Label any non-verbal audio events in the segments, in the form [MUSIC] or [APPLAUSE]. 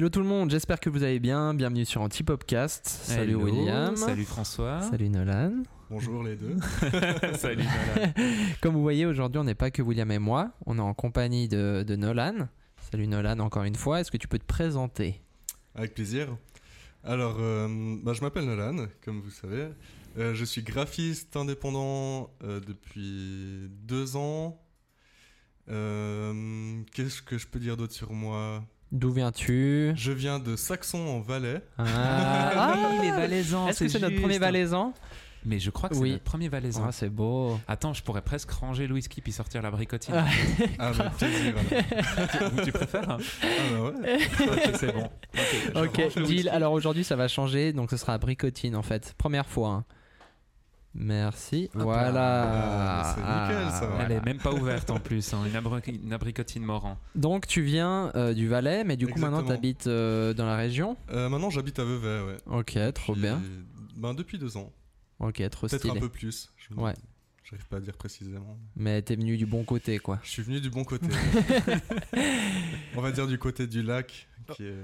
Hello tout le monde, j'espère que vous allez bien. Bienvenue sur Antipopcast. Salut Hello, William. Salut François. Salut Nolan. Bonjour les deux. [LAUGHS] [LAUGHS] Salut Nolan. Comme vous voyez, aujourd'hui, on n'est pas que William et moi. On est en compagnie de, de Nolan. Salut Nolan, encore une fois. Est-ce que tu peux te présenter? Avec plaisir. Alors, euh, bah, je m'appelle Nolan, comme vous savez. Euh, je suis graphiste indépendant euh, depuis deux ans. Euh, Qu'est-ce que je peux dire d'autre sur moi? D'où viens-tu Je viens de Saxon en Valais. Ah, oui, les Valaisans. Est-ce que c'est notre premier valaisan Mais je crois que c'est Oui. notre premier valaisan. Ah, c'est beau. Attends, je pourrais presque ranger le whisky puis sortir la bricotine. Ah. Ah, [LAUGHS] alors. tu, tu préfères hein Ah, bah ouais. [LAUGHS] C'est bon. Ok, je range Ok, le deal. whisky. Alors aujourd'hui, ça va changer. Donc ce sera à bricotine en fait. Première fois. hein. Merci. Hop voilà. là. Ah, mais c'est nickel, ça. Elle voilà. est même pas ouverte en [LAUGHS] plus, hein, une, abri- une abricotine morant. Donc tu viens euh, du Valais, mais du coup maintenant tu habites dans la région? Euh, maintenant, j'habite à Vevey, ouais. Ok, trop Puis- bien. Ben, depuis deux ans. Ok, trop Peut-être stylé. un peu plus. Je Ouais. J'arrive pas à dire précisément. Mais t'es venu du bon côté quoi. Je suis venu du bon côté. [LAUGHS] On va dire du côté du lac, qui est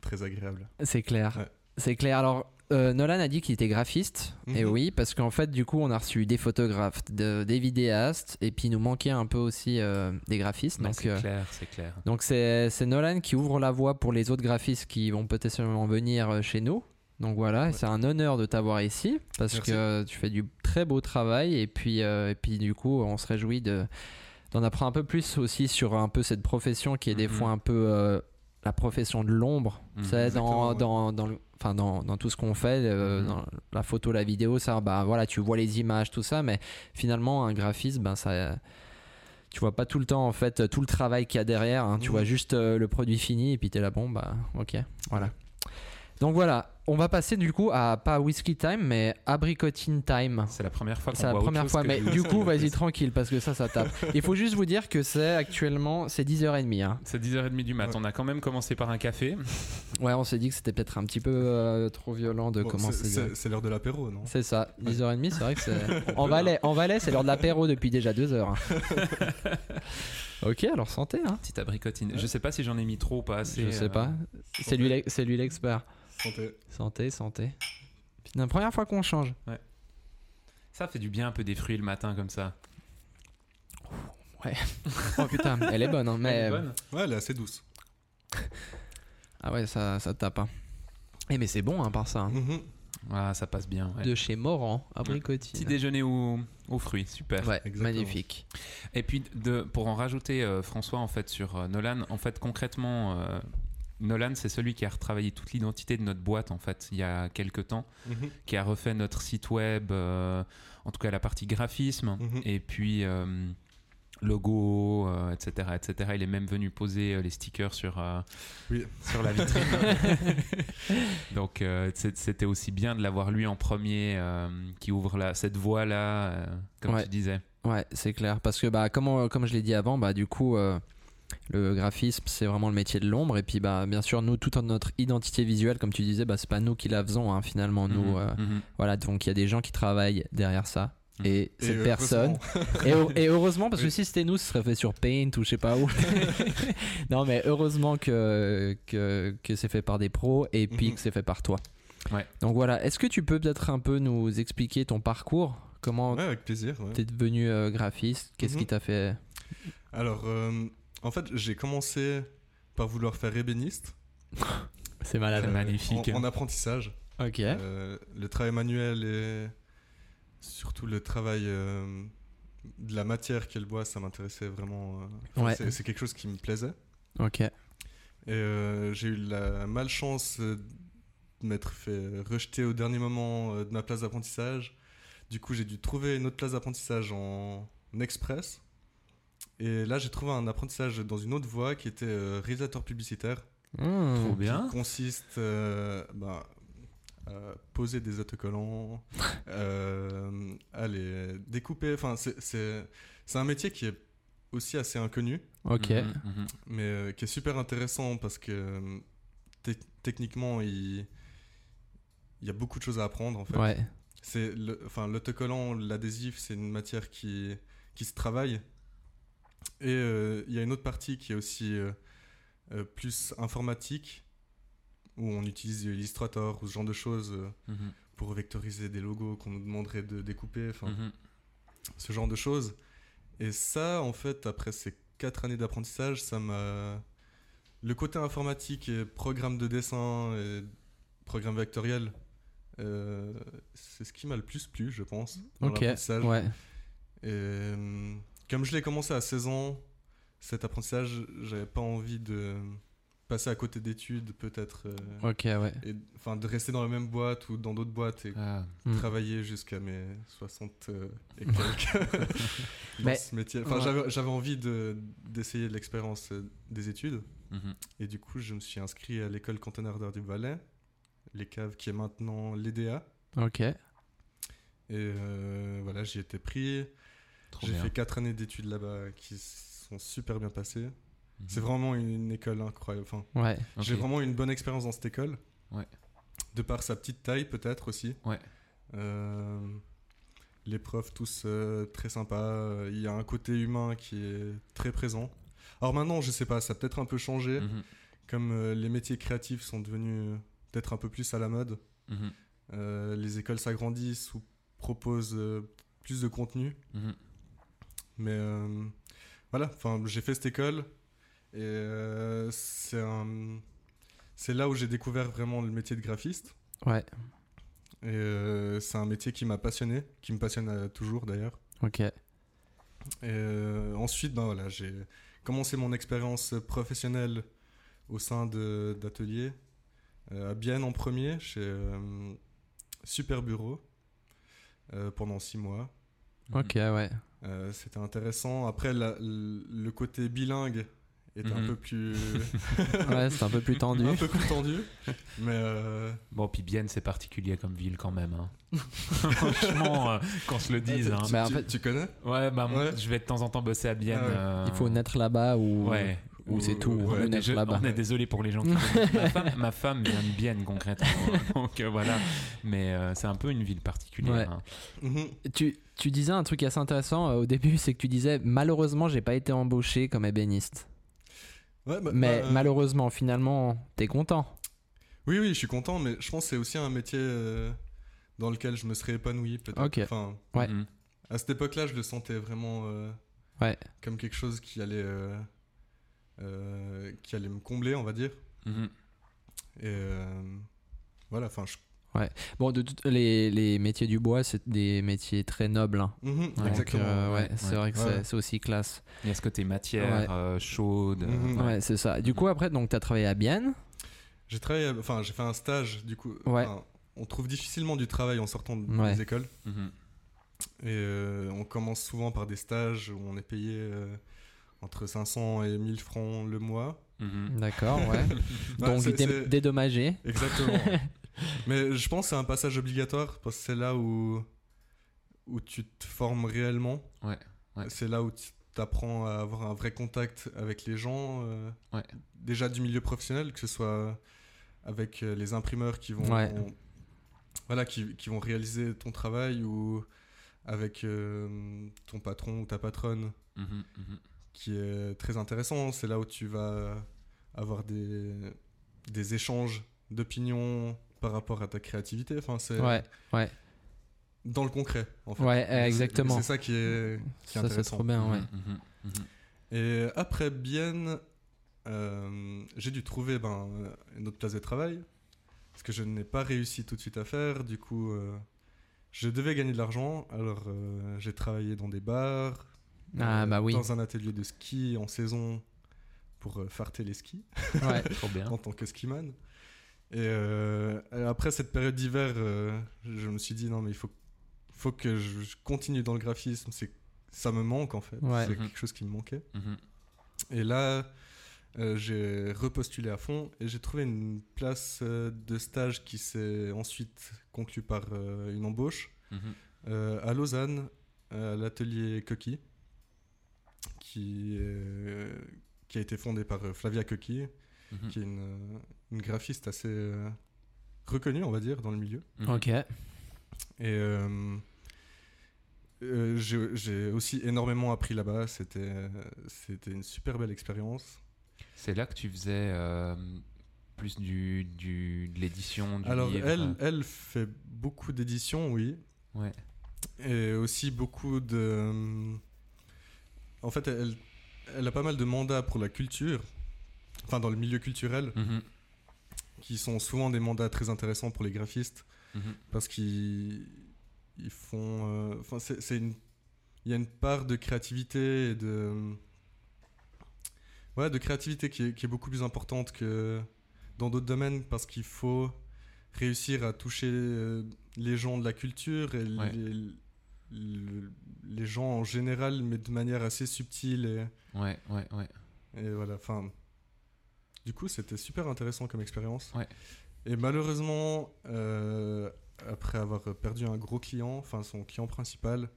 très agréable. C'est clair. Ouais. C'est clair. Alors, euh, Nolan a dit qu'il était graphiste. Et Mhm. oui, parce qu'en fait, du coup, on a reçu des photographes, de- des vidéastes, et puis il nous manquait un peu aussi euh, des graphistes. Mais donc, c'est euh, clair, c'est clair. donc c'est c'est Nolan qui ouvre la voie pour les autres graphistes qui vont peut-être venir chez nous. Donc voilà, Ouais. c'est un honneur de t'avoir ici parce Merci. que tu fais du très beau travail et puis et puis du coup, on se réjouit de d'en apprendre un peu plus aussi sur un peu cette profession qui est des Mhm. fois un peu la profession de l'ombre. Dans, ouais. dans, dans, le- enfin, dans, dans tout ce qu'on fait, euh, Mhm. dans la photo, la vidéo, ça, bah voilà, tu vois les images, tout ça, mais finalement, un graphiste, ben ça. Tu vois pas tout le temps en fait tout le travail qu'il y a derrière, hein. tu Mhm. vois juste euh, le produit fini et puis t'es là, bon bah ok, voilà. Donc voilà, on va passer du coup à pas whisky time mais abricotine time. C'est la première fois C'est la voit autre première chose fois, mais du coup, vas-y tranquille parce que ça, ça tape. Il faut juste vous dire que c'est actuellement, c'est 10h30. Hein. C'est 10h30 du mat. Ouais. On a quand même commencé par un café. Ouais, on s'est dit que c'était peut-être un petit peu euh, trop violent de Bon, commencer. c'est- l'heure de l'apéro, non? C'est ça, 10h30, c'est vrai que c'est. [LAUGHS] En Valais, en Valais c'est l'heure de l'apéro depuis déjà 2 heures. hein. [LAUGHS] ok, alors santé, hein. Petite abricotine. Je sais pas si j'en ai mis trop ou pas assez. Je sais euh, pas. C'est lui, l'ex- c'est lui l'expert. Santé. Santé, santé. C'est la première fois qu'on change. Ça fait du bien un peu des fruits le matin comme ça. [LAUGHS] Oh putain, elle est bonne, hein, mais. Elle est bonne Ouais, elle est assez douce. [LAUGHS] Ah ouais, ça, ça tape. Hein. Eh, mais c'est bon, hein, par ça. hein. Mhm. Ah, ça passe bien. ouais. De chez Moran, abricotine. Petit déjeuner aux, aux fruits, super. Ouais, Exactement. magnifique. Et puis de, pour en rajouter euh, François en fait sur euh, Nolan, en fait concrètement euh, Nolan c'est celui qui a retravaillé toute l'identité de notre boîte en fait il y a quelques temps, Mhm. qui a refait notre site web, euh, en tout cas la partie graphisme Mhm. et puis euh, logo, euh, etc., etc. Il est même venu poser euh, les stickers sur euh, Oui. sur la vitrine. [LAUGHS] Donc euh, c'était aussi bien de l'avoir lui en premier euh, qui ouvre la, cette voie là, comme Ouais. tu disais. Ouais, c'est clair. Parce que, bah, comme, on- comme je l'ai dit avant, bah, du coup, euh, le graphisme, c'est vraiment le métier de l'ombre. Et puis, bah, bien sûr, nous, toute notre identité visuelle, comme tu disais, bah, c'est pas nous qui la faisons, hein, finalement. Nous, Mhm, euh, mhm. voilà, donc il y a des gens qui travaillent derrière ça. Mhm. Et Et cette personne. [LAUGHS] Et, heu- et heureusement, parce que si c'était nous, ce serait fait sur Paint ou je sais pas où. [LAUGHS] non, mais heureusement que, que, que c'est fait par des pros et puis que c'est fait par toi. Ouais. Donc voilà, est-ce que tu peux peut-être un peu nous expliquer ton parcours? Comment Ouais, avec plaisir. ouais. t'es devenu euh, graphiste? Qu'est-ce qui t'a fait Alors, euh, en fait, j'ai commencé par vouloir faire ébéniste. [LAUGHS] C'est malade. C'est magnifique. En, en apprentissage. Ok. Euh, le travail manuel et surtout le travail euh, de la matière qu'elle boit, ça m'intéressait vraiment. euh, enfin, Ouais. c'est- C'est quelque chose qui me plaisait. Ok. Et euh, j'ai eu la malchance de m'être fait rejeter au dernier moment de ma place d'apprentissage. Du coup, j'ai dû trouver une autre place d'apprentissage en express. Et là, j'ai trouvé un apprentissage dans une autre voie qui était euh, réalisateur publicitaire. Mmh. Trop bien. Qui consiste euh, à poser des autocollants, [LAUGHS] euh, à les découper. Enfin, c'est- un métier qui est aussi assez inconnu Ok. Mhm, mhm. mais euh, qui est super intéressant parce que te- techniquement il il y a beaucoup de choses à apprendre en fait. Ouais. C'est le enfin l'autocollant, l'adhésif, c'est une matière qui qui se travaille. Et euh, il y a une autre partie qui est aussi euh, euh, plus informatique où on utilise Illustrator ou ce genre de choses Mhm. pour vectoriser des logos qu'on nous demanderait de découper, enfin Mhm. ce genre de choses. Et ça, en fait, après ces quatre années d'apprentissage, ça m'a. Le côté informatique et programme de dessin et programme vectoriel, euh, c'est ce qui m'a le plus plu, je pense. dans Ok, l'apprentissage. ouais. Et comme je l'ai commencé à 16 ans, cet apprentissage, j'avais pas envie de passer à côté d'études, peut-être. euh, Ok, ouais. Enfin, de rester dans la même boîte ou dans d'autres boîtes et Ah, Hmm. travailler jusqu'à mes 60 euh, et [LAUGHS] quelques dans Mais- ce métier. Enfin, Ouais. j'avais- envie de- d'essayer l'expérience euh, des études. mhm. Et du coup, je me suis inscrit à l'école cantonnaire d'art du Valais, les caves qui est maintenant l'EDA. Ok. Et euh, voilà, j'y étais pris. J'ai fait 4 années d'études là-bas qui sont super bien passées. Mhm. C'est vraiment une école incroyable. Enfin, Ouais. J'ai vraiment une bonne expérience dans cette école. Ouais. De par sa petite taille, peut-être aussi. Ouais. Euh, les profs, tous euh, très sympas. Il y a un côté humain qui est très présent. Alors maintenant, je sais pas, ça a peut-être un peu changé. Mhm. Comme euh, les métiers créatifs sont devenus peut-être un peu plus à la mode. Mhm. Les écoles s'agrandissent ou proposent plus de contenu. Mais euh, voilà, enfin, j'ai fait cette école et euh, c'est un- c'est là où j'ai découvert vraiment le métier de graphiste. Ouais. Et euh, c'est un métier qui m'a passionné, qui me passionne toujours d'ailleurs. Ok. Et euh, ensuite, ben voilà, j'ai commencé mon expérience professionnelle au sein d'ateliers euh, à Bienne en premier, chez Super Bureau, pendant six mois. Ok, ouais. Euh, C'était intéressant. Après, la- le côté bilingue était un Mhm. peu plus [LAUGHS] Ouais, c'est un peu plus tendu. [LAUGHS] un peu plus tendu, mais euh, Bon, puis Bienne, c'est particulier comme ville quand même. hein. [LAUGHS] Franchement, euh, qu'on se le dise. hein. tu, Bah, en fait- tu connais? Ouais, bah, moi, je vais de temps en temps bosser à Bienne. Ah ouais. euh, Il faut naître là-bas ou, Ouais. Ou c'est tout. On est naître Je- là-bas. on est désolé pour les gens qui ma, femme, ma femme vient de Bienne concrètement. [LAUGHS] Donc euh, voilà. Mais euh, c'est un peu une ville particulière. Ouais. hein. Mhm. Tu, tu disais un truc assez intéressant euh, au début, c'est que tu disais malheureusement j'ai pas été embauché comme ébéniste. Ouais, bah, Mais bah, euh, malheureusement finalement t'es content. Oui, oui, je suis content, mais je pense que c'est aussi un métier euh, dans lequel je me serais épanoui peut-être. Ok. Enfin, Ouais. Mhm. à cette époque-là, je le sentais vraiment euh, Ouais. comme quelque chose qui allait, euh, euh, qui allait me combler, on va dire. Mhm. Et euh, voilà, enfin, je... Bon, de toutes- les, les métiers du bois c'est des métiers très nobles. hein. Mhm, Ouais. Donc, exactement. euh, ouais, ouais, c'est ouais. vrai que Ouais. c'est- aussi classe. Il y a ce côté matière Ouais. euh, chaude. euh, Mhm. Ouais, c'est ça. Du coup après donc t'as travaillé à Bienne. J'ai travaillé, enfin, j'ai fait un stage, du coup. Ouais. on trouve difficilement du travail en sortant de- Ouais. des écoles. Et euh, on commence souvent par des stages où on est payé euh, entre 500 et 1000 francs le mois. Mhm. D'accord, ouais. [LAUGHS] Ouais, donc c'est- dé- c'est- dédommagé. Exactement. [LAUGHS] Mais je pense que c'est un passage obligatoire parce que c'est là où, où tu te formes réellement. Ouais, ouais. C'est là où tu apprends à avoir un vrai contact avec les gens. euh, Ouais. Déjà du milieu professionnel, que ce soit avec euh, les imprimeurs qui vont, Ouais. voilà, qui, qui vont réaliser ton travail ou avec euh, ton patron ou ta patronne Mhm. Mhm. Qui est très intéressant. C'est là où tu vas avoir des, des échanges d'opinions par rapport à ta créativité. Enfin, c'est Ouais, ouais. dans le concret, en fait. Ouais, C'est- exactement. C'est ça qui est, qui est Ça c'est intéressant. trop bien, ouais. Mhm. Mhm. Et après Bienne, euh, j'ai dû trouver ben, une autre place de travail. Ce que je n'ai pas réussi tout de suite à faire. Du coup, euh, je devais gagner de l'argent. Alors, euh, j'ai travaillé dans des bars. Ah, euh, bah oui. Dans un atelier de ski en saison pour euh, farter les skis. Ouais. [LAUGHS] Trop bien. en tant que skiman. Et, euh, après cette période d'hiver, euh, je me suis dit non mais il faut, faut que je continue dans le graphisme. C'est ça me manque en fait. Ouais. C'est Mhm. quelque chose qui me manquait. Mhm. Et là, euh, j'ai repostulé à fond et j'ai trouvé une place euh, de stage qui s'est ensuite conclue par euh, une embauche Mhm. euh, à Lausanne, à l'atelier Coqui, qui, est- qui a été fondé par euh, Flavia Coqui, Mhm. qui est une, euh, une graphiste assez euh, reconnue, on va dire, dans le milieu. Mhm. Ok. Et euh, euh, j'ai aussi énormément appris là-bas. C'était c'était une super belle expérience. C'est là que tu faisais euh, plus du, du de l'édition Alors, livre? elle, elle fait beaucoup d'éditions, oui. Ouais. Et aussi beaucoup de. En fait, elle, elle a pas mal de mandats pour la culture, enfin dans le milieu culturel, Mhm, qui sont souvent des mandats très intéressants pour les graphistes, mhm. parce qu'ils ils font. euh, Enfin, c'est une. Il y a une part de créativité et de. Ouais, de créativité qui est, qui est beaucoup plus importante que dans d'autres domaines, parce qu'il faut réussir à toucher euh, les gens de la culture et Ouais. les, le- les gens en général, mais de manière assez subtile. Et, Ouais, ouais, ouais. et voilà, enfin. Du coup, c'était super intéressant comme expérience. Ouais. Et malheureusement, euh, après avoir perdu un gros client, enfin son client principal,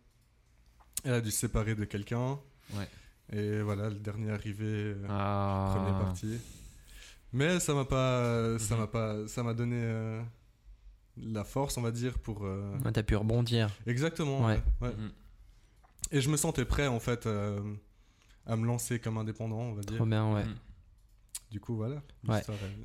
elle a dû se séparer de quelqu'un. Ouais. Et voilà, le dernier arrivé, euh, Ah. première partie. Mais ça m'a pas, ça Mhm. m'a pas, ça m'a donné euh, la force, on va dire, pour. euh, Ouais, T'as pu rebondir. Exactement. Ouais. ouais, ouais. Mhm. Et je me sentais prêt en fait euh, à me lancer comme indépendant, on va dire. Trop bien, ouais. Mhm. Du coup, voilà. Ouais.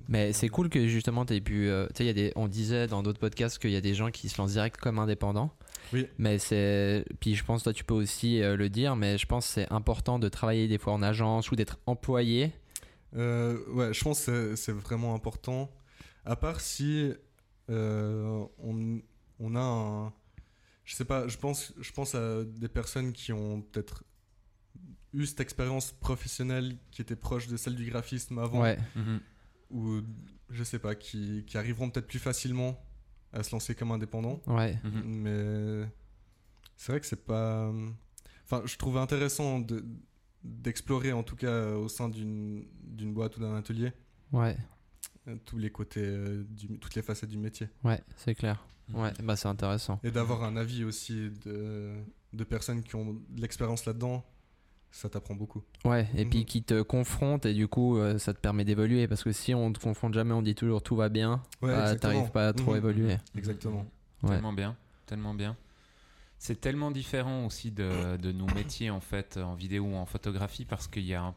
Mais c'est cool que justement tu aies pu. euh, tu sais, il y a des, on disait dans d'autres podcasts qu'il y a des gens qui se lancent direct comme indépendants. Oui. Mais c'est. Puis je pense, toi, tu peux aussi euh, le dire, mais je pense que c'est important de travailler des fois en agence ou d'être employé. Euh, ouais, je pense que c'est- c'est vraiment important. À part si euh, on, on a un. Je sais pas, je pense, je pense à des personnes qui ont peut-être eu cette expérience professionnelle qui était proche de celle du graphisme avant. Ouais. Ou je sais pas, qui, qui arriveront peut-être plus facilement à se lancer comme indépendant. Ouais. Mais c'est vrai que c'est pas. Enfin, je trouve intéressant de- d'explorer, en tout cas au sein d'une d'une boîte ou d'un atelier, Ouais. Tous les côtés, euh, du- toutes les facettes du métier. Ouais, c'est clair. Mhm. Ouais, bah c'est intéressant. Et d'avoir un avis aussi de, de personnes qui ont de l'expérience là-dedans, ça t'apprend beaucoup. Ouais, et puis Mhm. qui te confrontent et du coup euh, ça te permet d'évoluer parce que si on te confronte jamais, on dit toujours tout va bien, Ouais, bah, t'arrives pas à trop Mhm. évoluer. Exactement. Ouais. Tellement bien, tellement bien. C'est tellement différent aussi de, de nos métiers en fait en vidéo ou en photographie parce qu'il y a, un-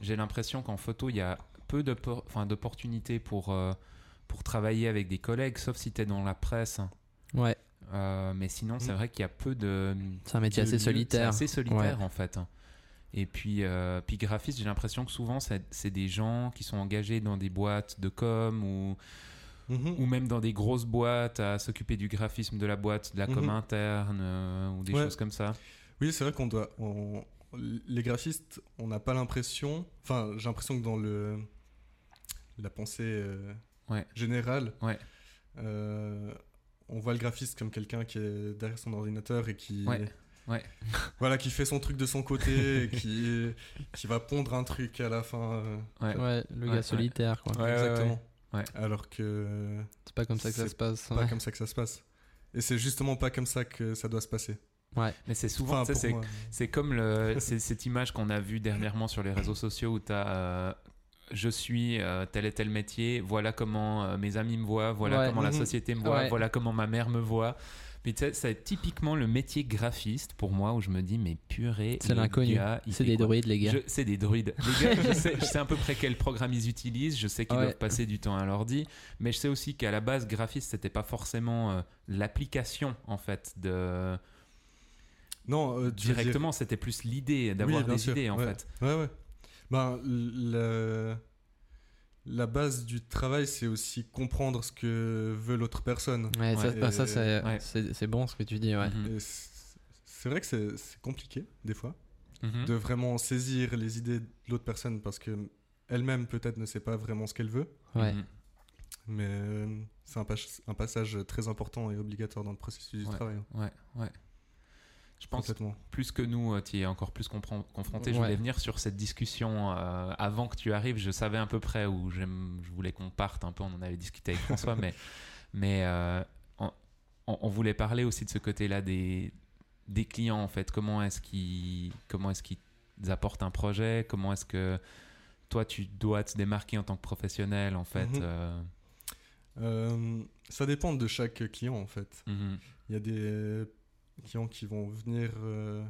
j'ai l'impression qu'en photo il y a peu de por- enfin, d'opportunités pour euh, pour travailler avec des collègues, sauf si tu es dans la presse. Ouais, Euh, mais sinon, c'est Mm. vrai qu'il y a peu de. c'est un métier assez solitaire. C'est assez solitaire Ouais. en fait. Et puis, euh, puis graphiste, j'ai l'impression que souvent c'est des gens qui sont engagés dans des boîtes de com ou, Mhm. ou même dans des grosses boîtes à s'occuper du graphisme de la boîte, de la com Mhm. interne euh, ou des Ouais. choses comme ça. Oui, c'est vrai qu'on doit. on- les graphistes, on n'a pas l'impression. Enfin, j'ai l'impression que dans le la pensée euh, Ouais. générale, Ouais. euh, on voit le graphiste comme quelqu'un qui est derrière son ordinateur et qui. Ouais. Ouais. [LAUGHS] Voilà, qui fait son truc de son côté et [LAUGHS] qui, qui va pondre un truc à la fin. euh, Ouais. Ouais, le Ouais, gars ouais. solitaire quoi. Ouais, exactement. ouais. Alors que C'est pas comme ça que ça C'est se passe. pas ouais. comme ça que ça se passe. Et c'est justement pas comme ça que ça doit se passer. Ouais. Mais c'est souvent, Enfin, c'est comme le, [LAUGHS] cette image qu'on a vue dernièrement sur les réseaux sociaux où tu as je suis euh, tel et tel métier, voilà comment euh, mes amis me voient, voilà Ouais. comment la Mhm. société me voit, Ouais. voilà comment ma mère me voit. Mais c'est typiquement le métier graphiste pour moi où je me dis, mais purée, C'est l'inconnu. C'est des quoi druides les gars. Je- C'est des druides. Les gars, je sais, je sais à peu près quel programme ils utilisent, je sais qu'ils Ouais. doivent passer du temps à l'ordi, mais je sais aussi qu'à la base, graphiste, c'était pas forcément euh, l'application en fait de Non, euh, dire- directement, c'était plus l'idée d'avoir Oui, des sûr, idées en ouais. fait. Ouais, ouais. Ben, le- la base du travail, c'est aussi comprendre ce que veut l'autre personne. Ouais, ça, Ouais. ça, c'est Ouais. Bon ce que tu dis. Ouais. Mhm. C'est vrai que c'est compliqué, des fois. Mhm. de vraiment saisir les idées de l'autre personne parce que elle-même peut-être ne sait pas vraiment ce qu'elle veut, Ouais. Mhm. mais euh, c'est un, pas- un passage très important et obligatoire dans le processus du Ouais. travail. hein, Ouais, ouais. Je pense Complètement. plus que nous, tu y es encore plus confronté. Je Ouais. voulais venir sur cette discussion euh, avant que tu arrives. Je savais à peu près où je voulais qu'on parte un peu. On en avait discuté avec François, [LAUGHS] mais, mais euh, on, on- on voulait parler aussi de ce côté-là des, des clients en fait. Comment est-ce qu'ils comment est-ce qu'ils apportent un projet? Comment est-ce que toi tu dois te démarquer en tant que professionnel en fait Mhm. euh, Euh, ça dépend de chaque client en fait. mhm. Il y a des clients qui vont venir euh,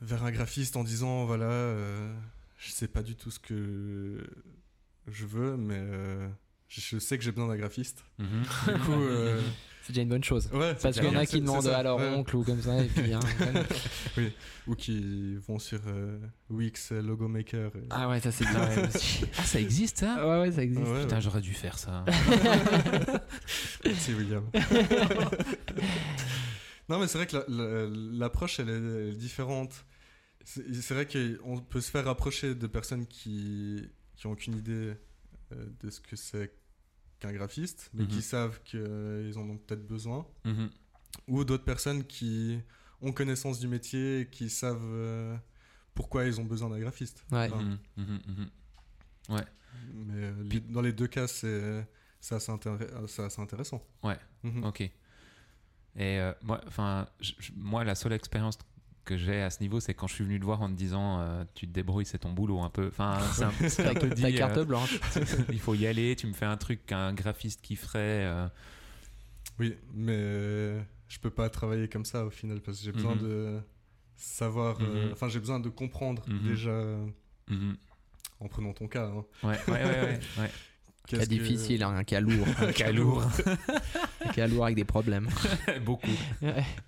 vers un graphiste en disant voilà, euh, je sais pas du tout ce que je veux, mais euh, je, sais que j'ai besoin d'un graphiste. Mhm. [LAUGHS] Du coup, euh, [LAUGHS] C'est déjà une bonne chose. ouais, Parce c'est qu'il y en a qui c'est- demandent c'est à leur ouais. oncle ou comme ça, et puis. hein, [LAUGHS] Ou qui vont sur euh, Wix, euh, Logo Maker. et- ah ouais, ça c'est bien ouais. Ah, ça existe ça? Ouais, ouais, ça existe. Ouais, Putain, ouais. j'aurais dû faire ça. Merci William. Non, mais c'est vrai que la- la- l'approche, elle, est- elle est différente. C'est vrai qu'on peut se faire approcher de personnes qui qui ont aucune idée euh, de ce que c'est qu'un graphiste, mais Mhm. qui savent qu'ils en ont peut-être besoin. Mhm. Ou d'autres personnes qui ont connaissance du métier et qui savent euh, pourquoi ils ont besoin d'un graphiste. Ouais. Enfin, Mhm, mhm, mhm. Mais dans les deux cas, c'est assez, intér- c'est assez intéressant. Ouais. Mhm. Ok. Et euh, moi, enfin, moi, la seule expérience que j'ai à ce niveau, c'est quand je suis venu te voir en te disant, euh, tu te débrouilles, c'est ton boulot, un peu. Enfin, [LAUGHS] c'est un, c'est un Ta, peu ta dit. carte euh, blanche. [LAUGHS] il faut y aller. Tu me fais un truc qu'un graphiste qui ferait. euh, Oui, mais je peux pas travailler comme ça au final parce que j'ai besoin Mhm. de savoir. Mhm. Enfin, j'ai besoin de comprendre Mhm. déjà en prenant ton cas. hein, Ouais, ouais, ouais, ouais, ouais. Cas que- difficile, hein, un cas lourd. [LAUGHS] Un cas lourd. Un cas lourd avec des problèmes. [LAUGHS] Beaucoup.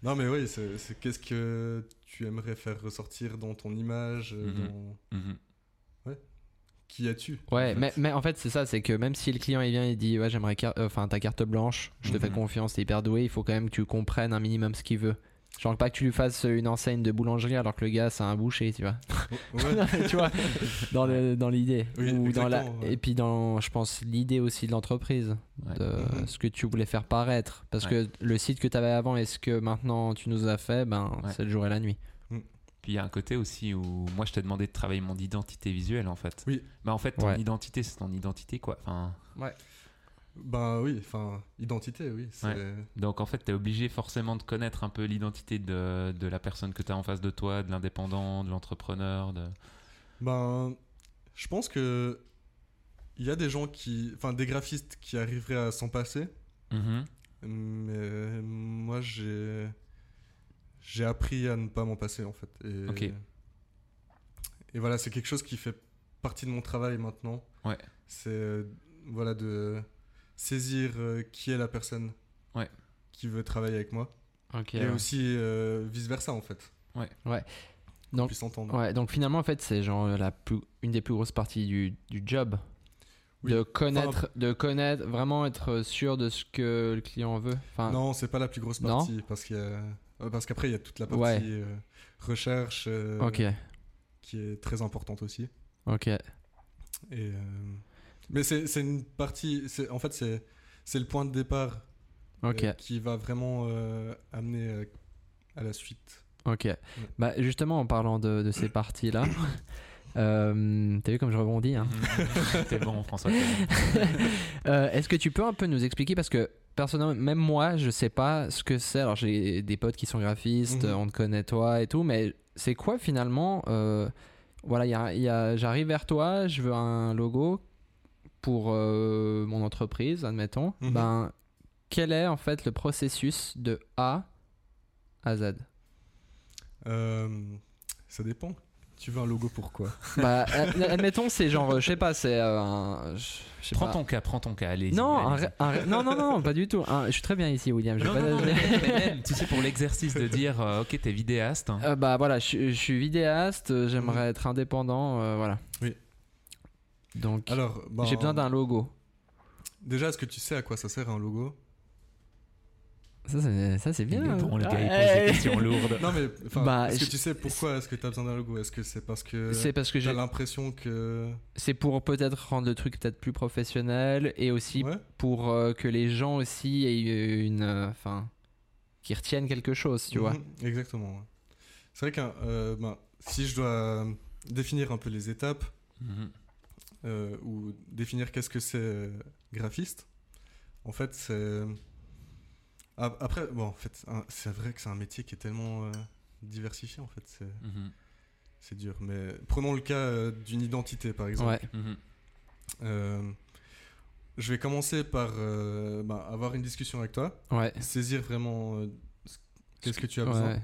Non, mais oui, c'est qu'est-ce que tu aimerais faire ressortir dans ton image euh, Mhm. dans... Mhm. Qui as-tu Ouais, en fait mais, mais en fait, c'est ça, c'est que même si le client il vient et dit Ouais, j'aimerais car- euh, enfin ta carte blanche, je te fais Mhm. confiance, t'es hyper doué, il faut quand même que tu comprennes un minimum ce qu'il veut. Genre pas que tu lui fasses une enseigne de boulangerie alors que le gars c'est un boucher, tu vois. Ouais. [LAUGHS] tu vois, dans le- dans l'idée. Oui, Ou dans la... exactement, ouais. Et puis dans, je pense, l'idée aussi de l'entreprise, Ouais. de Mhm. ce que tu voulais faire paraître. Parce Ouais. que le site que tu avais avant et ce que maintenant tu nous as fait, ben Ouais. c'est le jour et la nuit. Puis il y a un côté aussi où moi je t'ai demandé de travailler mon identité visuelle en fait. Oui. Mais en fait, ton Ouais. identité, c'est ton identité quoi. Enfin, Ben oui, enfin, identité, oui. donc en fait, tu es obligé forcément de connaître un peu l'identité de, de la personne que tu as en face de toi, de l'indépendant, de l'entrepreneur. De... Ben, je pense que il y a des gens qui, enfin, des graphistes qui arriveraient à s'en passer, Mhm. mais moi j'ai j'ai appris à ne pas m'en passer en fait. Et, Ok. Et voilà, c'est quelque chose qui fait partie de mon travail maintenant. Ouais. C'est euh, voilà de saisir euh, qui est la personne. Ouais. Qui veut travailler avec moi. Et aussi vice versa en fait. Donc- On puisse s'entendre. Ouais, donc finalement, en fait, c'est genre la plus, une des plus grosses parties du, du job. Oui. De connaître, de connaître, vraiment être sûr de ce que le client veut. Enfin, Non, c'est pas la plus grosse Non partie parce qu'il euh, parce qu'après il y a toute la partie Ouais. euh, recherche euh, qui est très importante aussi. ok. Et euh, mais c'est c'est une partie. c'est- En fait, c'est c'est le point de départ euh, qui va vraiment euh, amener euh, à la suite. ok. Bah, justement, en parlant de, de ces parties-là, [COUGHS] euh, t'as vu comme je rebondis hein [LAUGHS] Mhm. T'es bon, François. [LAUGHS] Euh, Est-ce que tu peux un peu nous expliquer parce que personnellement, même moi, je sais pas ce que c'est. Alors j'ai des potes qui sont graphistes, Mhm. on te connaît toi et tout, mais c'est quoi finalement euh, Voilà, il y a- il y a- j'arrive vers toi, je veux un logo pour euh, mon entreprise, admettons. Mhm. Ben, quel est en fait le processus de A à Z? Euh, ça dépend. Tu veux un logo pour quoi? [LAUGHS] Bah, ad- admettons, c'est genre, je sais pas, c'est euh, un. Prends pas. ton cas, prends ton cas, allez. Non, un un non, non, non, pas du tout. Un- je suis très bien ici, William. je vais Non, pas- non, non, mais même, [LAUGHS] tu sais, pour l'exercice de dire, euh, ok, t'es vidéaste. hein. Euh, bah voilà, je, je suis vidéaste, euh, j'aimerais être indépendant, euh, voilà. Oui. Donc, Alors, ben, j'ai besoin d'un logo. Déjà, est-ce que tu sais à quoi ça sert un logo? Ça, c'est, ça, c'est bien. bon, le gars, il pose des questions lourdes. Non, mais Bah, est-ce que tu sais pourquoi est-ce que tu as besoin d'un logo? Est-ce que c'est parce que C'est parce que j'ai, l'impression que. c'est pour peut-être rendre le truc peut-être plus professionnel et aussi Ouais pour euh, que les gens aussi aient une, euh, enfin, qui retiennent quelque chose, tu vois. Mhm, Exactement. ouais. C'est vrai que euh, ben, si je dois définir un peu les étapes Mhm. Euh, ou définir qu'est-ce que c'est euh, graphiste, en fait, c'est. Ah, Après, bon, en fait, c'est vrai que c'est un métier qui est tellement euh, diversifié, en fait, c'est Mhm. c'est dur. Mais prenons le cas euh, d'une identité, par exemple. Ouais. Mhm. Euh, je vais commencer par euh, ben, avoir une discussion avec toi, Ouais. saisir vraiment euh, ce- qu'est-ce que tu as Ouais. besoin.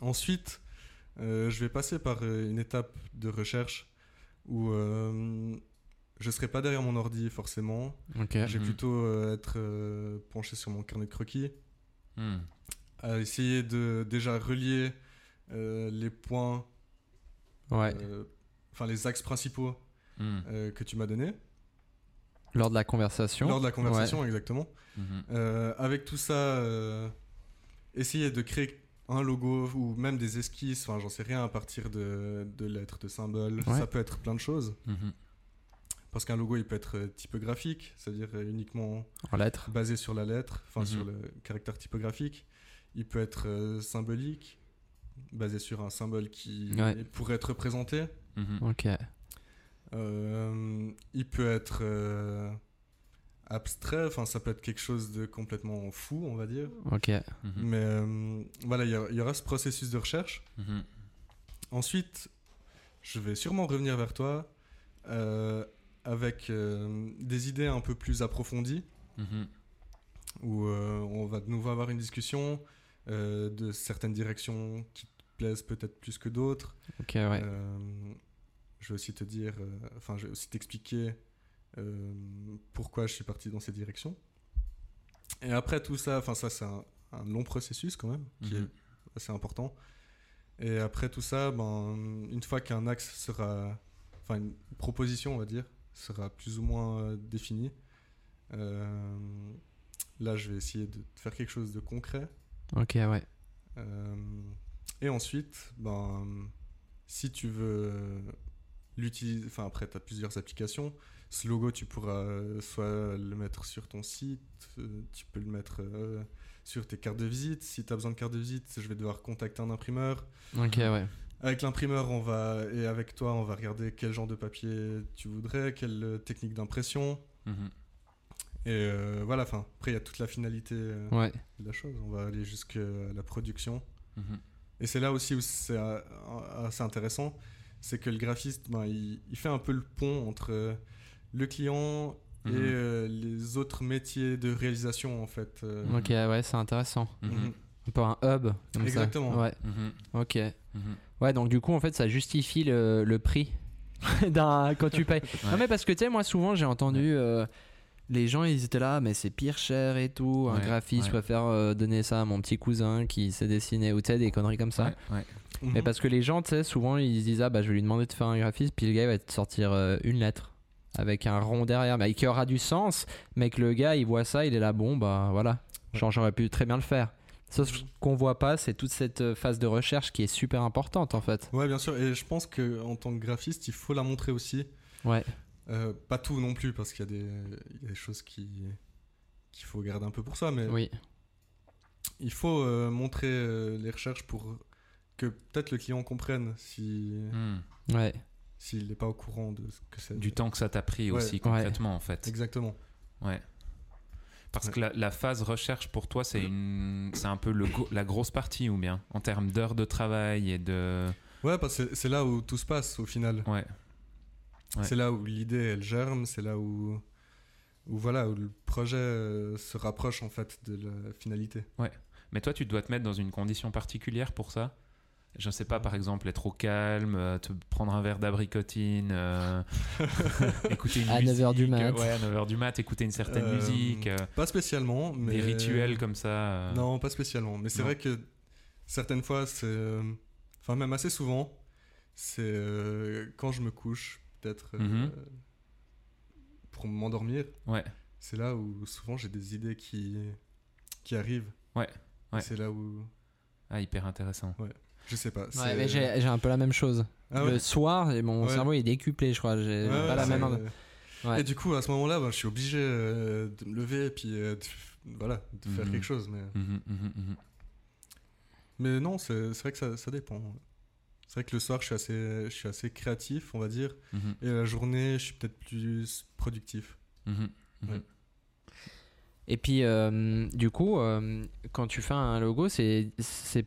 Ensuite, euh, je vais passer par euh, une étape de recherche où euh, je serai pas derrière mon ordi forcément. Ok. Je vais Mhm. plutôt euh, être euh, penché sur mon carnet de croquis, Hmm. à essayer de déjà relier euh, les points, Ouais. euh, enfin les axes principaux Hmm. euh, que tu m'as donnés Lors de la conversation. lors de la conversation, exactement. Mhm. Euh, avec tout ça, euh, essayer de créer un logo ou même des esquisses, enfin j'en sais rien, à partir de, de lettres, de symboles. Ouais. Ça peut être plein de choses. Mhm. Parce qu'un logo, il peut être euh, typographique, c'est-à-dire euh, uniquement En lettres. basé sur la lettre, enfin Mhm. sur le caractère typographique. Il peut être euh, symbolique, basé sur un symbole qui Ouais. pourrait être représenté. Mhm. Ok. Euh, il peut être euh, abstrait, enfin ça peut être quelque chose de complètement fou, on va dire. Ok. Mhm. Mais euh, voilà, il y, aura ce processus de recherche. Mhm. Ensuite, je vais sûrement revenir vers toi euh, avec euh, des idées un peu plus approfondies, Mhm. où euh, on va de nouveau avoir une discussion euh, de certaines directions qui te plaisent peut-être plus que d'autres. Ok, ouais. Euh, je vais aussi te dire, euh, enfin, je vais aussi t'expliquer pourquoi je suis parti dans cette direction? Et après tout ça, enfin, ça, c'est un, un long processus quand même, qui Mhm. est assez important. Et après tout ça, ben, une fois qu'un axe sera, enfin, une proposition, on va dire, sera plus ou moins euh, définie, euh, là, je vais essayer de faire quelque chose de concret. Ok, ouais. Euh, et ensuite, ben, si tu veux l'utiliser, enfin après tu as plusieurs applications, ce logo tu pourras euh, soit le mettre sur ton site, euh, tu peux le mettre euh, sur tes cartes de visite. Si tu as besoin de cartes de visite, je vais devoir contacter un imprimeur. Ok, ouais. Avec l'imprimeur, on va et avec toi, on va regarder quel genre de papier tu voudrais, quelle technique d'impression. Mhm. Et euh, voilà, enfin après il y a toute la finalité euh, Ouais. de la chose. On va aller jusqu'à la production. Mhm. Et c'est là aussi où c'est assez intéressant, c'est que le graphiste, ben, il, il fait un peu le pont entre le client et Mhm. euh, les autres métiers de réalisation en fait. euh. Ok, ouais, c'est intéressant. Mhm. Un peu un hub. Comme Exactement. Ça. Ouais. Mhm. Ok. Mhm. Ouais, donc du coup, en fait, ça justifie le, le prix [LAUGHS] quand tu payes. Non, mais parce que tu sais, moi, souvent, j'ai entendu euh, les gens, ils étaient là, mais c'est pire cher et tout. Un Ouais, graphiste, ouais. je préfère euh, donner ça à mon petit cousin qui sait dessiner ou tu sais, des conneries comme ça. Ouais, ouais. Mais parce que les gens, tu sais, souvent, ils se disent, ah bah, je vais lui demander de faire un graphisme, puis le gars, il va te sortir euh, une lettre avec un rond derrière, mais qui aura du sens, mais que le gars, il voit ça, il est là, bon, bah voilà. Genre, j'aurais pu très bien le faire. Sauf ce qu'on voit pas, c'est toute cette euh, phase de recherche qui est super importante, en fait. Ouais, bien sûr. Et je pense que en tant que graphiste, il faut la montrer aussi. Ouais. Euh, pas tout non plus, parce qu'il y, a des- il y a des choses qui qu'il faut garder un peu pour soi, mais Oui. il faut euh, montrer euh, les recherches pour que peut-être le client comprenne si Mhm. Ouais. S'il n'est pas au courant de ce que c'est. Du temps que ça t'a pris Ouais. aussi concrètement en fait. Exactement. Ouais. Parce Ouais. que la, la phase recherche pour toi, c'est une, c'est un peu le, la grosse partie ou bien en termes d'heures de travail et de. Ouais, parce que c'est là où tout se passe au final. Ouais. Ouais. C'est là où l'idée elle germe, c'est là où, où voilà où le projet euh, se rapproche en fait de la finalité. Mais toi, tu dois te mettre dans une condition particulière pour ça? Je ne sais pas, par exemple, être au calme, euh, te prendre un verre d'abricotine, euh, [LAUGHS] écouter une À musique. 9h du mat. Ouais, à 9h du mat, écouter une certaine Euh, musique, Pas spécialement, mais des rituels comme ça. euh. Non, pas spécialement. Mais c'est vrai que certaines fois, c'est, enfin même assez souvent, c'est quand je me couche, peut-être euh, Mhm. pour m'endormir. Ouais. C'est là où souvent j'ai des idées qui qui arrivent. Ouais, ouais. Et C'est là où Ah, hyper intéressant. Je sais pas. Ouais, c'est- mais j'ai j'ai un peu la même chose. Ah ouais Le soir, et mon Ouais. cerveau est décuplé, je crois. J'ai Ouais, pas ouais, la même. Ouais. Et du coup, à ce moment-là, ben, je suis obligé euh, de me lever et puis euh, de, voilà, de faire Mhm. quelque chose. Mais, Mhm, mhm, mais non, c'est c'est vrai que ça, ça dépend. C'est vrai que le soir, je suis assez, je suis assez créatif, on va dire. Et la journée, je suis peut-être plus productif. Ouais. Et puis, euh, du coup, euh, quand tu fais un logo, c'est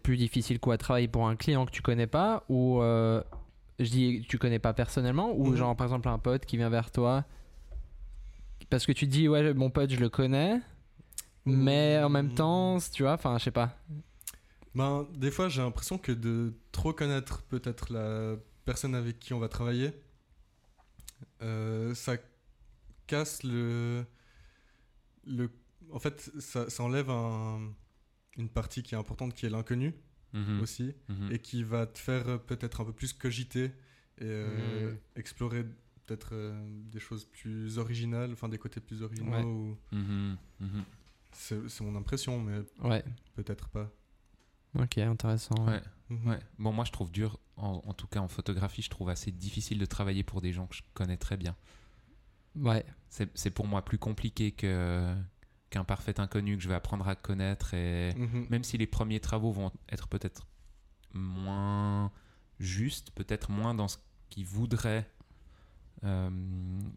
plus difficile quoi Travailler pour un client que tu connais pas ou euh, je dis que tu connais pas personnellement ou Mhm. genre par exemple un pote qui vient vers toi parce que tu te dis ouais mon pote je le connais mais en même Mhm. temps tu vois enfin je sais pas Ben, des fois, j'ai l'impression que de trop connaître peut-être la personne avec qui on va travailler, ça casse le. le en fait, ça, ça enlève un- une partie qui est importante, qui est l'inconnu Mhm. aussi, Mhm. et qui va te faire euh, peut-être un peu plus cogiter et euh, Mhm. explorer peut-être euh, des choses plus originales, enfin des côtés plus originaux. Ouais. ou-. C'est c'est mon impression, mais Ouais, peut-être pas. ok, intéressant. Ouais. Ouais. Bon, moi, je trouve dur, en, en tout cas en photographie, je trouve assez difficile de travailler pour des gens que je connais très bien. Ouais, C'est c'est pour moi plus compliqué que qu'un parfait inconnu que je vais apprendre à connaître. Et Mhm. même si les premiers travaux vont être peut-être moins justes, peut-être moins dans ce qu'ils voudraient. euh,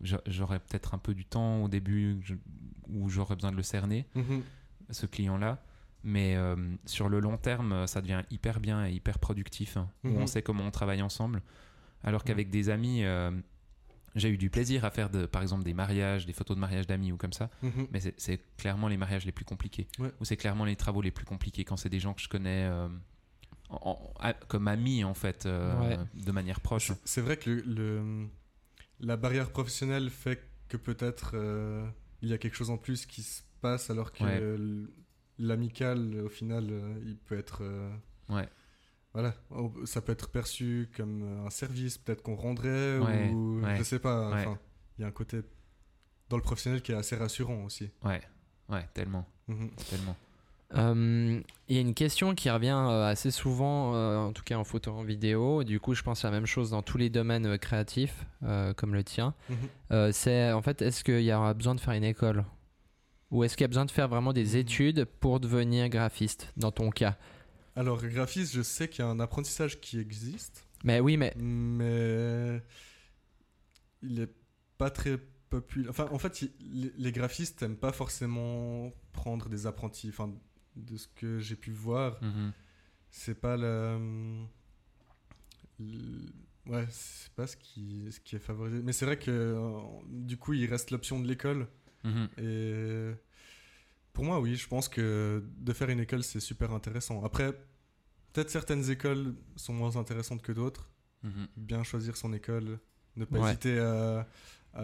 j'a- J'aurais peut-être un peu du temps au début où j'aurais besoin de le cerner. Mhm. ce client-là. Mais euh, sur le long terme, ça devient hyper bien et hyper productif. hein, où Mhm. on sait comment on travaille ensemble. Alors qu'avec des amis, euh, j'ai eu du plaisir à faire, de, par exemple, des mariages, des photos de mariage d'amis ou comme ça. Mhm. Mais c'est- clairement les mariages les plus compliqués. Ouais. Ou c'est clairement les travaux les plus compliqués quand c'est des gens que je connais euh, en- en- a- comme amis, en fait, euh, Ouais. de manière proche. C'est- vrai que le, le- la barrière professionnelle fait que peut-être euh, il y a quelque chose en plus qui se passe alors que Ouais. l'amical au final il peut être Ouais. Voilà oh, ça peut être perçu comme un service peut-être qu'on rendrait Ouais, ou ouais, je sais pas ouais. enfin il y a un côté dans le professionnel qui est assez rassurant aussi Ouais, ouais, tellement, Mhm. tellement. Euh, Il y a une question qui revient euh, assez souvent, euh, en tout cas en photo en vidéo. Du coup, je pense à la même chose dans tous les domaines euh, créatifs, euh, comme le tien. Mhm. Euh, c'est en fait, est-ce qu'il y aura besoin de faire une école? Ou est-ce qu'il y a besoin de faire vraiment des études pour devenir graphiste, dans ton cas? Alors graphiste je sais qu'il y a un apprentissage qui existe Mais oui, mais mais il est pas très populaire. Enfin, en fait, il- les, graphistes n'aiment pas forcément prendre des apprentis. Enfin, de ce que j'ai pu voir, Mhm. c'est pas le, le- ouais, c'est pas ce qui, ce qui est favorisé. Mais c'est vrai que euh, du coup, il reste l'option de l'école. Mhm. Et pour moi, oui, je pense que de faire une école, c'est super intéressant. Après, peut-être certaines écoles sont moins intéressantes que d'autres Mhm. bien choisir son école, ne pas Ouais. hésiter à, à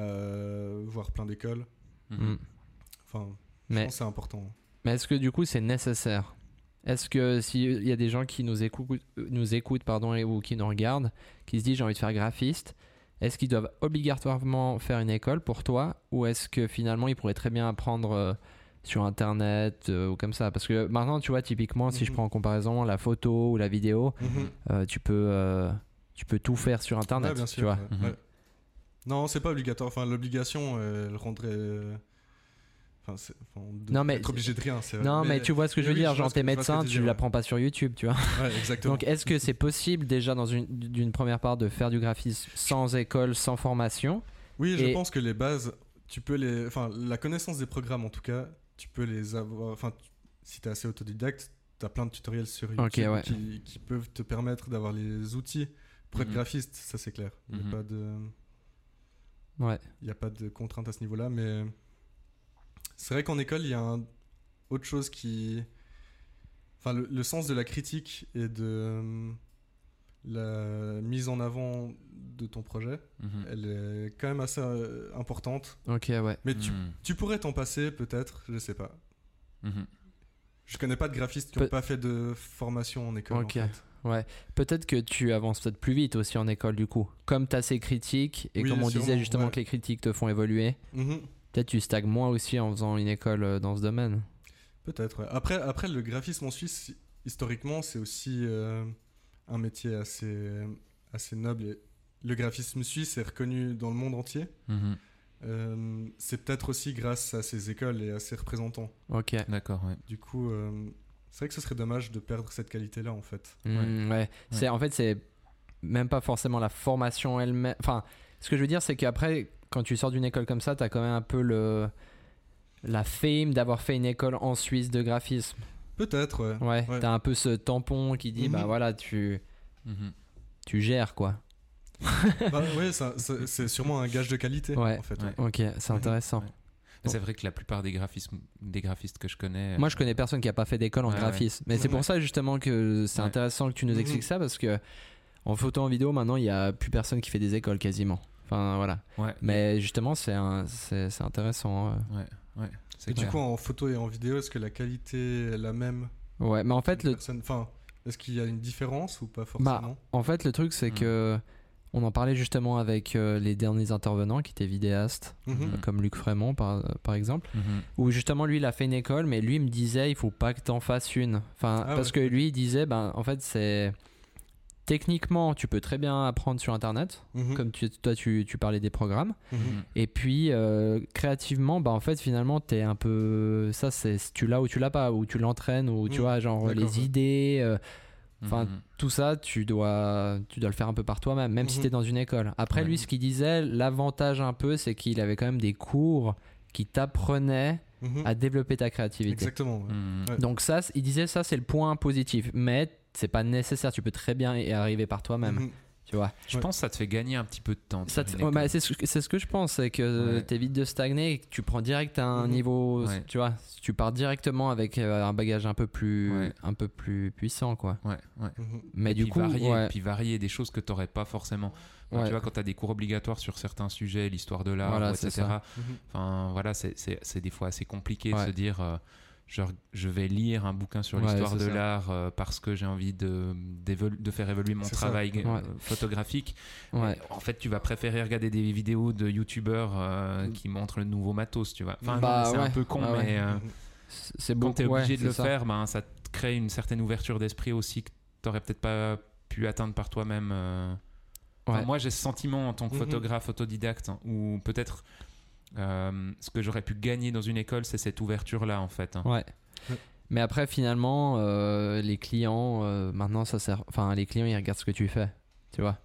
voir plein d'écoles. Mhm. Mm. Enfin, je Mais- pense que c'est important. Mais est-ce que du coup c'est nécessaire? Est-ce que s'il y a des gens qui nous écoutent, nous écoutent pardon, ou qui nous regardent, qui se disent j'ai envie de faire graphiste, est-ce qu'ils doivent obligatoirement faire une école pour toi? Ou est-ce que finalement ils pourraient très bien apprendre euh, sur internet euh, ou comme ça Parce que maintenant tu vois typiquement si je Mhm. prends en comparaison la photo ou la vidéo, euh, tu peux euh, tu peux tout faire sur internet, Ouais, bien tu sûr. vois. ouais, Mhm. ouais. Non, c'est pas obligatoire. Enfin, l'obligation, elle rendrait. Enfin, c'est- enfin, de- Non, mais- être obligé de rien. c'est- Non, mais, tu vois ce que je veux oui, dire, je vois genre t'es vois médecin, tu tu ouais. l'apprends pas sur YouTube, tu vois. Ouais, exactement. Donc, est-ce que c'est possible déjà dans une d'une première part de faire du graphisme sans école, sans formation? Oui, je et- pense que les bases, tu peux les. Enfin, la connaissance des programmes, en tout cas, tu peux les avoir. Enfin, tu- si t'es assez autodidacte, t'as plein de tutoriels sur YouTube ouais. qui, qui peuvent te permettre d'avoir les outils pour être Mhm. graphiste. Ça, c'est clair. Il n'y Mhm. a pas de. Ouais. Il n'y a pas de contrainte à ce niveau-là, mais c'est vrai qu'en école, il y a un- autre chose qui... Enfin, le, le sens de la critique et de euh, la mise en avant de ton projet, Mhm. elle est quand même assez euh, importante. Ok, ouais. Mais tu, Mhm. tu pourrais t'en passer, peut-être, je sais pas. Mhm. Je connais pas de graphistes qui n'ont pas fait de formation en école. en Ok. fait. Ouais. Peut-être que tu avances peut-être plus vite aussi en école du coup. Comme tu as ces critiques et Oui, comme on disait justement ouais. que les critiques te font évoluer, Mhm. peut-être tu stagnes moins aussi en faisant une école euh, dans ce domaine. Peut-être, ouais. Après, après, le graphisme en Suisse, historiquement, c'est aussi euh, un métier assez, assez noble. Et le graphisme suisse est reconnu dans le monde entier. Mhm. Euh, c'est peut-être aussi grâce à ses écoles et à ses représentants. Ok. D'accord, ouais. Du coup, euh, c'est vrai que ce serait dommage de perdre cette qualité-là, en fait. Mm, ouais. C'est en fait c'est même pas forcément la formation elle-même. Enfin, ce que je veux dire c'est qu'après quand tu sors d'une école comme ça, tu as quand même un peu le la fame d'avoir fait une école en Suisse de graphisme. Peut-être, ouais. Ouais, Ouais. t'as un peu ce tampon qui dit Mhm. bah voilà, tu Mhm. tu gères quoi. [LAUGHS] Bah, ouais, [LAUGHS] c'est sûrement un gage de qualité, Ouais. en fait. Ouais. OK, c'est Mhm. intéressant. C'est vrai que la plupart des, graphismes, des graphistes que je connais. Moi, je connais personne qui a pas fait d'école en Ouais, graphisme. Mais c'est pour ça justement que c'est Ouais. intéressant que tu nous Mhm. expliques ça parce que en photo en vidéo maintenant, il y a plus personne qui fait des écoles quasiment. Enfin voilà. Ouais. Mais justement, c'est un- c'est c'est intéressant. euh. Ouais, ouais. Et du coup, en photo et en vidéo, est-ce que la qualité est la même Ouais, mais en fait, le, personne- Enfin, est-ce qu'il y a une différence ou pas Bah, forcément? En fait, le truc, c'est Mm. que on en parlait justement avec euh, les derniers intervenants qui étaient vidéastes, Mhm. Mhm. comme Luc Frémont par, par exemple, Mhm. où justement lui, il a fait une école, mais lui il me disait, il faut pas que t'en fasses une. Enfin, Ah parce ouais. que lui, il disait, ben, en fait, c'est techniquement, tu peux très bien apprendre sur Internet, Mhm. comme tu, toi, tu, tu parlais des programmes. Mhm. Mhm. Et puis, euh, créativement, bah, en fait, finalement, t'es un peu. Ça, c'est tu l'as ou tu l'as pas, ou tu l'entraînes, ou tu Mm. vois, genre les idées. euh, Enfin, Mhm. tout ça, tu dois, tu dois le faire un peu par toi-même, même si Mhm. tu es dans une école. Après, Ouais. lui, ce qu'il disait, l'avantage un peu, c'est qu'il avait quand même des cours qui t'apprenaient Mhm. à développer ta créativité. Exactement. ouais. Mhm. Ouais. Donc ça, il disait ça, c'est le point positif. Mais c'est pas nécessaire, tu peux très bien y arriver par toi-même, Mhm. tu vois. Je Ouais. pense que ça te fait gagner un petit peu de temps. te- ouais, bah, c'est ce, c'est ce que je pense, c'est que Ouais. t'évites de stagner et que tu prends direct un Mhm. niveau, Ouais. tu vois, tu pars directement avec euh, un bagage un peu plus, Ouais. un peu plus puissant, quoi. Ouais, ouais. Mhm. Mais et du puis coup, varier, ouais, puis varier des choses que tu n'aurais pas forcément. Enfin, ouais. Tu vois, quand tu as des cours obligatoires sur certains sujets, l'histoire de l'art, Voilà, etc. Enfin, voilà, c'est- c'est c'est des fois assez compliqué de se dire euh, je, je vais lire un bouquin sur Ouais, l'histoire de l'art euh, parce que j'ai envie de, de faire évoluer mon travail euh, photographique. Ouais. En fait, tu vas préférer regarder des vidéos de youtubeurs euh, qui montrent le nouveau matos, tu vois. Enfin, Bah, c'est un peu con, Ah mais. C'est quand tu es obligé de le ça. faire, ben, ça te crée une certaine ouverture d'esprit aussi que tu n'aurais peut-être pas pu atteindre par toi-même. Enfin, moi, j'ai ce sentiment en tant que Mhm. photographe autodidacte, hein, où peut-être euh, ce que j'aurais pu gagner dans une école, c'est cette ouverture-là, en fait. hein. Ouais. Ouais. Mais après, finalement, euh, les clients, euh, maintenant, ça sert. Enfin, les clients, ils regardent ce que tu fais. Tu vois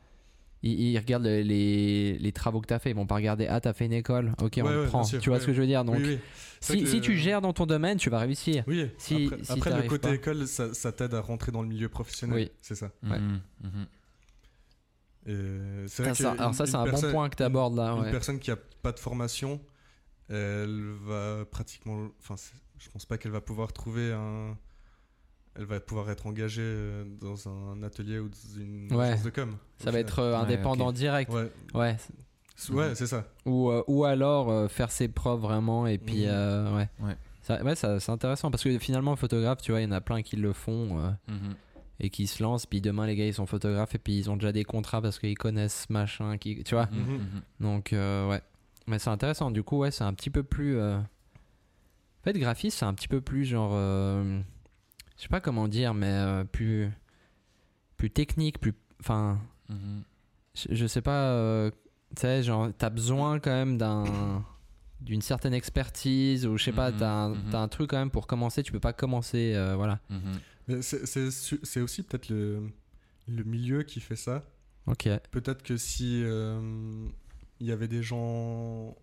ils, ils regardent les, les, les travaux que tu as fait. Ils vont pas regarder, ah, tu as fait une école. Ok, on Ouais, le prend. sûr, tu vois ouais. ce que je veux dire? Donc, oui, oui. C'est si, que- si tu gères dans ton domaine, tu vas réussir. Oui, Si- après, si après, le côté pas. école, ça, ça t'aide à rentrer dans le milieu professionnel. Oui. C'est ça. Ouais. Mhm, mhm. Et c'est vrai ça- que alors, ça, c'est un bon point que tu abordes là. Une ouais. personne qui a pas de formation, elle va pratiquement. Enfin, je pense pas qu'elle va pouvoir trouver un. Elle va pouvoir être engagée euh, dans un atelier ou dans une Ouais. agence de com. Ça va final. être euh, Ouais, indépendant direct. Ouais, Ouais. C'est- ouais, c'est ça. Ou, euh, ou alors euh, faire ses preuves vraiment et puis euh, ouais. Ouais. Ça- ouais, ça- c'est intéressant parce que finalement, photographe, tu vois, il y en a plein qui le font. euh, Mhm. Et qui se lancent puis demain les gars ils sont photographes et puis ils ont déjà des contrats parce qu'ils connaissent machin qui tu vois. Mhm, Mhm. donc euh, ouais. Mais c'est intéressant. Du coup ouais c'est un petit peu plus euh... en fait graphiste c'est un petit peu plus genre euh, je sais pas comment dire mais euh, plus plus technique plus enfin Mhm. je, je sais pas euh, tu sais genre t'as besoin quand même d'un d'une certaine expertise ou je sais pas t'as un, t'as un truc quand même pour commencer. Tu peux pas commencer euh, voilà c'est- aussi peut-être le, le milieu qui fait ça. ok Peut-être que si euh, il y avait des gens,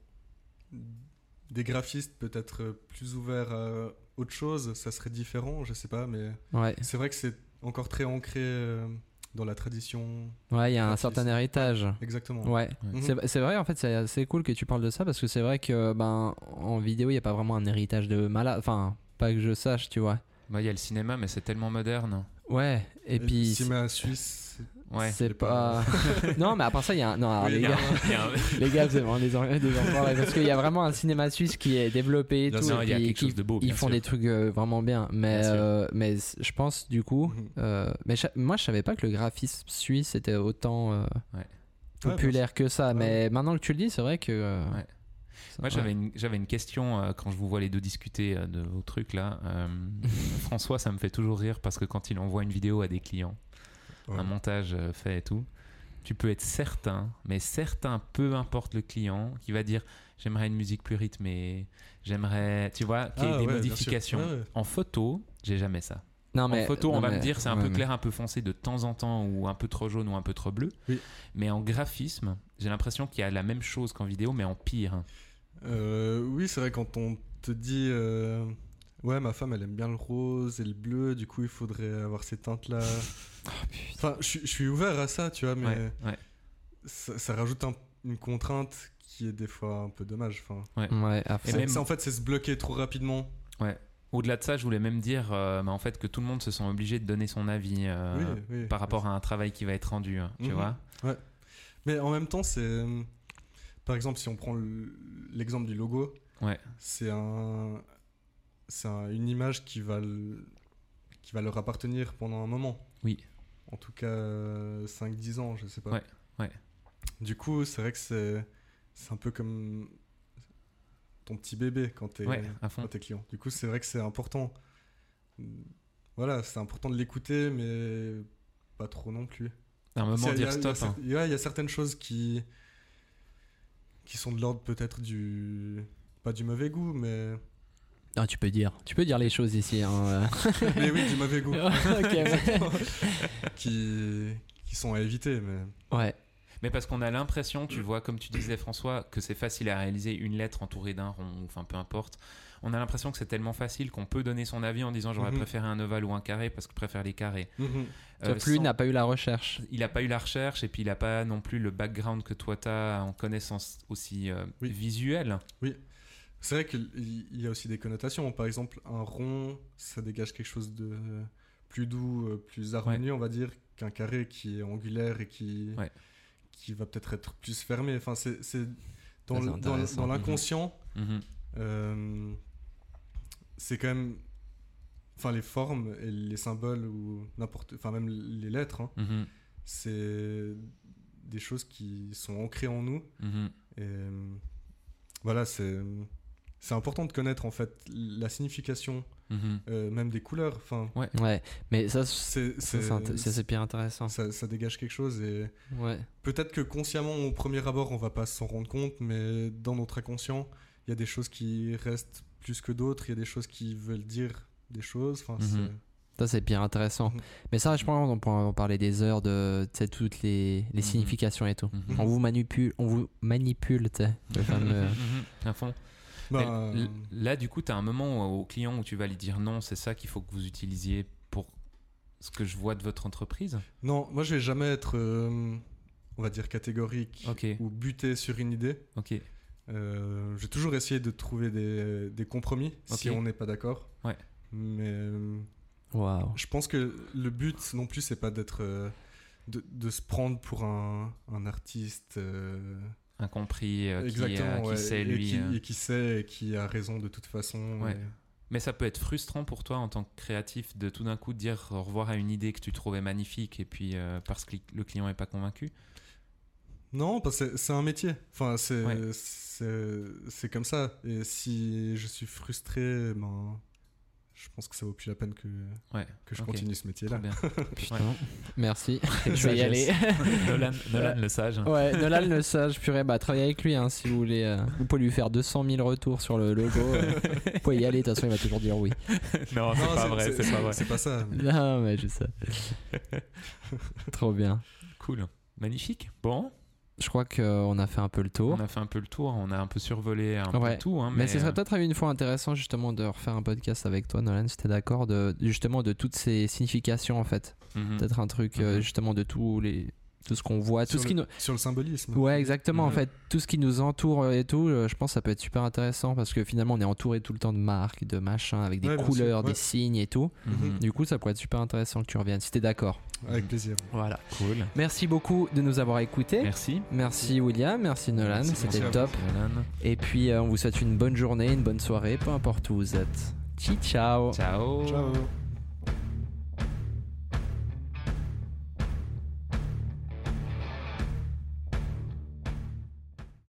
des graphistes peut-être plus ouverts à autre chose, ça serait différent, je sais pas, mais ouais c'est vrai que c'est encore très ancré euh, dans la tradition. ouais il y a un certain héritage Exactement. Ouais, c'est c'est vrai en fait, c'est assez cool que tu parles de ça parce que c'est vrai que ben en vidéo il n'y a pas vraiment un héritage de malade, enfin pas que je sache, tu vois. Bah, Il y a le cinéma, mais c'est tellement moderne. Ouais, et Et puis si ma Suisse, Ouais. c'est pas. [LAUGHS] non, mais à part ça, il y a un. Non, alors, Oui, les gars, un- [LAUGHS] les vous avez vraiment des, en- des enfoirés, parce qu'il y a vraiment un cinéma suisse qui est développé et Bien tout. sûr, et il y a puis quelque qui- chose de beau, Ils font sûr. des trucs euh, vraiment bien, mais Bien euh, mais je pense du coup. Mhm. euh, mais cha- moi, je savais pas que le graphisme suisse était autant euh, Ouais. populaire que ça. Ouais. Mais maintenant que tu le dis, c'est vrai que. euh, Moi, ouais. j'avais une, j'avais une question euh, quand je vous vois les deux discuter euh, de vos trucs là. Euh, [LAUGHS] François, ça me fait toujours rire parce que quand il envoie une vidéo à des clients, Ouais. un montage euh, fait et tout, tu peux être certain, mais certain, peu importe le client, qui va dire j'aimerais une musique plus rythmée, j'aimerais, tu vois, qu'il y ait Ah des ouais, modifications. Ouais. En photo, j'ai jamais ça. Non, mais, en photo, non, on va mais- me dire c'est un ouais, peu mais- clair, un peu foncé de temps en temps, ou un peu trop jaune ou un peu trop bleu. Oui. Mais en graphisme, j'ai l'impression qu'il y a la même chose qu'en vidéo, mais en pire. Euh, oui, c'est vrai quand on te dit euh, ouais ma femme elle aime bien le rose et le bleu, du coup il faudrait avoir ces teintes là. [LAUGHS] enfin, je suis- je suis ouvert à ça, tu vois, mais Ouais, ouais. ça, ça rajoute un- une contrainte qui est des fois un peu dommage. Enfin, Ouais, Et même- en fait c'est se bloquer trop rapidement. Au-delà de ça, je voulais même dire euh, bah, en fait que tout le monde se sent obligé de donner son avis euh, oui, oui. par rapport à un travail qui va être rendu, hein, tu Mhm. vois. Mais en même temps, c'est par exemple, si on prend le- l'exemple du logo, Ouais. c'est un, c'est un- une image qui va, le- qui va leur appartenir pendant un moment. Oui. En tout cas, 5-10 ans, je sais pas. Ouais, ouais. Du coup, c'est vrai que c'est, c'est un peu comme ton petit bébé quand t'es, Ouais, à fond. quand t'es client. Du coup, c'est vrai que c'est important. Voilà, c'est important de l'écouter, mais pas trop non plus. À un moment, C'est- il y dire il stop. hein. Il y, a- il y a certaines choses qui, qui sont de l'ordre peut-être du. Pas du mauvais goût, mais. Ah, tu peux dire, tu peux dire les choses ici. hein, [LAUGHS] mais oui, du mauvais goût. [LAUGHS] euh. [LAUGHS] Qui, qui sont à éviter, mais. ouais. Mais parce qu'on a l'impression, tu vois, comme tu disais François, que c'est facile à réaliser une lettre entourée d'un rond, ou enfin peu importe. On a l'impression que c'est tellement facile qu'on peut donner son avis en disant j'aurais Mhm. préféré un ovale ou un carré parce que je préfère les carrés. Sauf Euh, que lui sans- n'a pas eu la recherche. il n'a pas eu la recherche et puis il n'a pas non plus le background que toi tu as en connaissance aussi euh, Oui. visuelle. C'est vrai qu'il il y a aussi des connotations. Par exemple, un rond, ça dégage quelque chose de plus doux, euh, plus harmonieux, on va dire, qu'un carré qui est angulaire et qui, Ouais. qui va peut-être être plus fermé. Enfin, c'est dans, le- dans, dans l'inconscient. Mhm. Euh, c'est quand même enfin les formes et les symboles ou n'importe enfin même les lettres hein, Mhm. c'est des choses qui sont ancrées en nous Mhm. et euh, voilà c'est c'est important de connaître en fait la signification Mhm. euh, même des couleurs enfin Ouais, mais ça, c'est bien intéressant. ça, ça dégage quelque chose et Ouais. peut-être que consciemment au premier abord on va pas s'en rendre compte mais dans notre inconscient il y a des choses qui restent plus que d'autres il y a des choses qui veulent dire des choses enfin Mhm. Ça, c'est bien intéressant. Mhm. Mais ça, je pense on pourrait en parler des heures de toutes les, les significations et tout. On vous manipule, on vous manipule, tu sais, le fameux. [LAUGHS] À fond. Bah, Mais l- là, du coup, tu as un moment au client où tu vas lui dire non, c'est ça qu'il faut que vous utilisiez pour ce que je vois de votre entreprise? Non, moi je vais jamais être, euh, on va dire, catégorique ou buté sur une idée. Ok. Euh, je vais toujours essayer de trouver des, des compromis si on n'est pas d'accord. Ouais. Mais euh, Waouh. je pense que le but non plus, c'est pas d'être. de, de se prendre pour un, un artiste. euh, Incompris, euh, qui, euh, qui ouais, sait et lui. qui, euh. et qui sait et qui a raison de toute façon. Ouais. et- Mais ça peut être frustrant pour toi en tant que créatif de tout d'un coup dire au revoir à une idée que tu trouvais magnifique et puis euh, parce que le client n'est pas convaincu? Non, parce que c'est- un métier. Enfin, c'est Ouais. c'est c'est comme ça. Et si je suis frustré, ben, je pense que ça vaut plus la peine que, Ouais. que je continue ce métier-là. bien. [LAUGHS] Putain. Ouais. Merci. [LAUGHS] Je vais y aller. sagesse. [LAUGHS] Nolan, Nolan le sage. Ouais, Nolan le sage, purée, bah travaillez avec lui hein, si vous voulez. euh, vous pouvez lui faire 200 000 retours sur le logo. euh, vous pouvez y aller, de toute façon il va toujours dire oui. non, c'est Non, pas vrai, c'est pas vrai. C'est pas ça. mais- Non, mais je sais. Trop bien. Cool. Magnifique. Bon, Je crois qu'on a fait un peu le tour. on a fait un peu le tour, on a un peu survolé un Ouais. peu tout. hein, Mais, ce serait euh, peut-être une fois intéressant justement de refaire un podcast avec toi, Nolan, si t'es d'accord, de, justement de toutes ces significations en fait. mhm. Peut-être un truc euh, Mhm. justement de tous les, tout ce qu'on voit, tout sur, ce le, qui nous, sur le symbolisme. Ouais, exactement. En fait, tout ce qui nous entoure et tout, euh, je pense que ça peut être super intéressant parce que finalement, on est entouré tout le temps de marques, de machins, avec des Ouais, couleurs, ouais. des signes et tout. Mhm. Du coup, ça pourrait être super intéressant que tu reviennes si t'es d'accord. Avec plaisir. Voilà. Cool. Merci beaucoup de nous avoir écoutés. Merci. Merci William, merci Nolan, Merci, c'était merci à vous. top. Nolan. Et puis, euh, on vous souhaite une bonne journée, une bonne soirée, peu importe où vous êtes. Ciao, ciao. Ciao. Ciao.